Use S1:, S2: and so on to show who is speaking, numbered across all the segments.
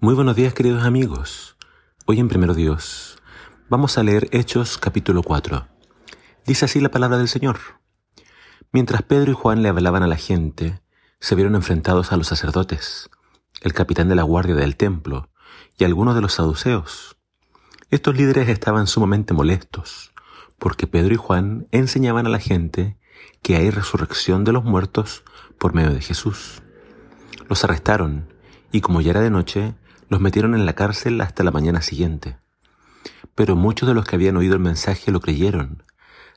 S1: Muy buenos días queridos amigos. Hoy en Primero Dios vamos a leer Hechos capítulo 4. Dice así la palabra del Señor. Mientras Pedro y Juan le hablaban a la gente, se vieron enfrentados a los sacerdotes, el capitán de la guardia del templo y algunos de los saduceos. Estos líderes estaban sumamente molestos porque Pedro y Juan enseñaban a la gente que hay resurrección de los muertos por medio de Jesús. Los arrestaron y como ya era de noche, los metieron en la cárcel hasta la mañana siguiente. Pero muchos de los que habían oído el mensaje lo creyeron,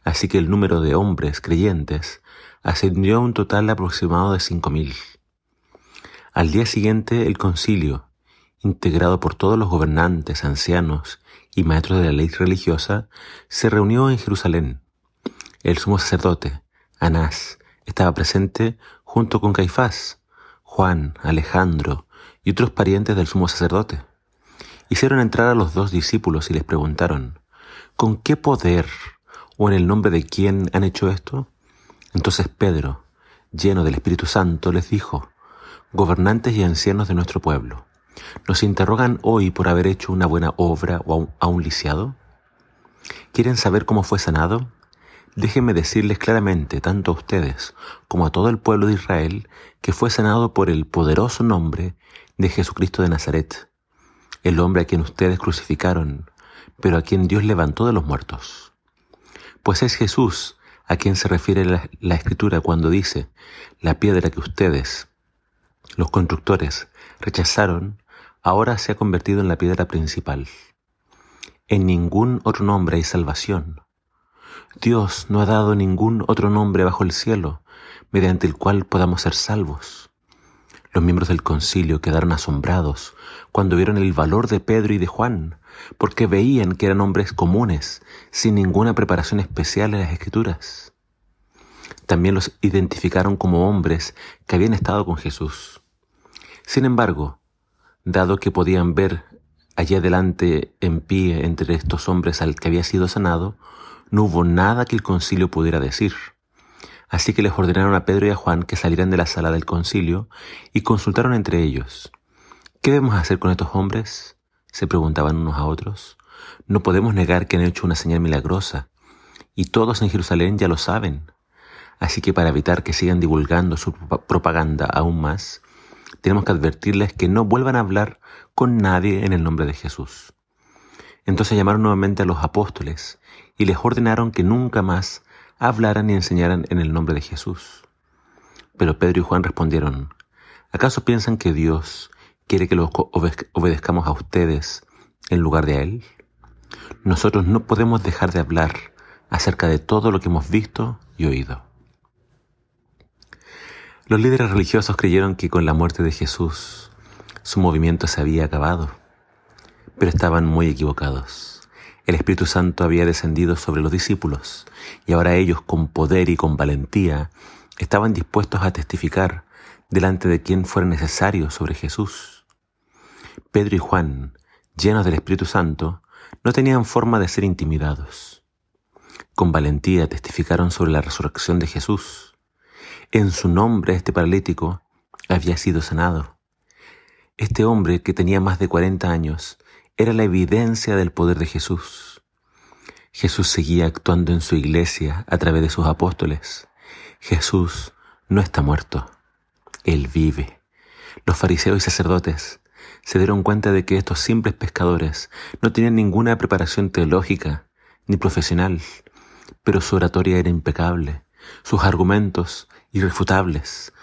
S1: así que el número de hombres creyentes ascendió a un total aproximado de cinco mil. Al día siguiente el concilio, integrado por todos los gobernantes, ancianos y maestros de la ley religiosa, se reunió en Jerusalén. El sumo sacerdote, Anás, estaba presente junto con Caifás, Juan, Alejandro, y otros parientes del sumo sacerdote. Hicieron entrar a los dos discípulos y les preguntaron, ¿con qué poder o en el nombre de quién han hecho esto? Entonces Pedro, lleno del Espíritu Santo, les dijo, gobernantes y ancianos de nuestro pueblo, ¿nos interrogan hoy por haber hecho una buena obra o a un lisiado? ¿Quieren saber cómo fue sanado? Déjenme decirles claramente, tanto a ustedes como a todo el pueblo de Israel, que fue sanado por el poderoso nombre de Jesucristo de Nazaret, el hombre a quien ustedes crucificaron, pero a quien Dios levantó de los muertos. Pues es Jesús a quien se refiere la, la escritura cuando dice, la piedra que ustedes, los constructores, rechazaron, ahora se ha convertido en la piedra principal. En ningún otro nombre hay salvación Dios no ha dado ningún otro nombre bajo el cielo mediante el cual podamos ser salvos. Los miembros del concilio quedaron asombrados cuando vieron el valor de Pedro y de Juan, porque veían que eran hombres comunes, sin ninguna preparación especial en las escrituras. También los identificaron como hombres que habían estado con Jesús. Sin embargo, dado que podían ver allí adelante en pie entre estos hombres al que había sido sanado, no hubo nada que el concilio pudiera decir. Así que les ordenaron a Pedro y a Juan que salieran de la sala del concilio y consultaron entre ellos. ¿Qué debemos hacer con estos hombres? se preguntaban unos a otros. No podemos negar que han hecho una señal milagrosa, y todos en Jerusalén ya lo saben. Así que para evitar que sigan divulgando su propaganda aún más, tenemos que advertirles que no vuelvan a hablar con nadie en el nombre de Jesús. Entonces llamaron nuevamente a los apóstoles y les ordenaron que nunca más hablaran ni enseñaran en el nombre de Jesús. Pero Pedro y Juan respondieron, ¿acaso piensan que Dios quiere que los obedezcamos a ustedes en lugar de a Él? Nosotros no podemos dejar de hablar acerca de todo lo que hemos visto y oído. Los líderes religiosos creyeron que con la muerte de Jesús su movimiento se había acabado pero estaban muy equivocados. El Espíritu Santo había descendido sobre los discípulos y ahora ellos con poder y con valentía estaban dispuestos a testificar delante de quien fuera necesario sobre Jesús. Pedro y Juan, llenos del Espíritu Santo, no tenían forma de ser intimidados. Con valentía testificaron sobre la resurrección de Jesús. En su nombre este paralítico había sido sanado. Este hombre que tenía más de 40 años era la evidencia del poder de Jesús. Jesús seguía actuando en su iglesia a través de sus apóstoles. Jesús no está muerto, Él vive. Los fariseos y sacerdotes se dieron cuenta de que estos simples pescadores no tenían ninguna preparación teológica ni profesional, pero su oratoria era impecable, sus argumentos irrefutables.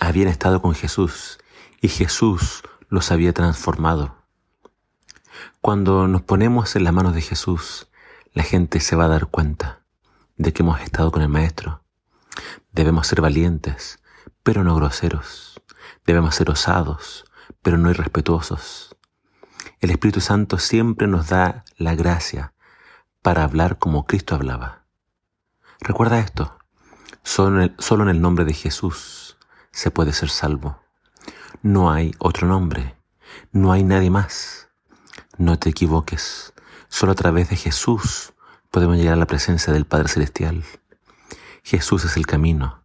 S1: Habían estado con Jesús y Jesús los había transformado. Cuando nos ponemos en las manos de Jesús, la gente se va a dar cuenta de que hemos estado con el Maestro. Debemos ser valientes, pero no groseros. Debemos ser osados, pero no irrespetuosos. El Espíritu Santo siempre nos da la gracia para hablar como Cristo hablaba. Recuerda esto, solo en, el, en el nombre de Jesús se puede ser salvo. No hay otro nombre, no hay nadie más. No te equivoques, solo a través de Jesús podemos llegar a la presencia del Padre Celestial. Jesús es el camino,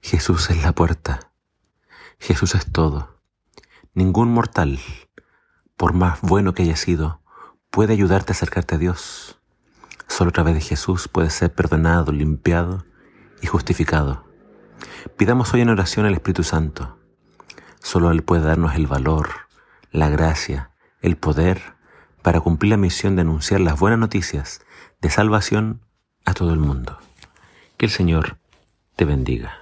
S1: Jesús es la puerta, Jesús es todo. Ningún mortal por más bueno que haya sido, puede ayudarte a acercarte a Dios. Solo a través de Jesús puedes ser perdonado, limpiado y justificado. Pidamos hoy en oración al Espíritu Santo. Solo Él puede darnos el valor, la gracia, el poder para cumplir la misión de anunciar las buenas noticias de salvación a todo el mundo. Que el Señor te bendiga.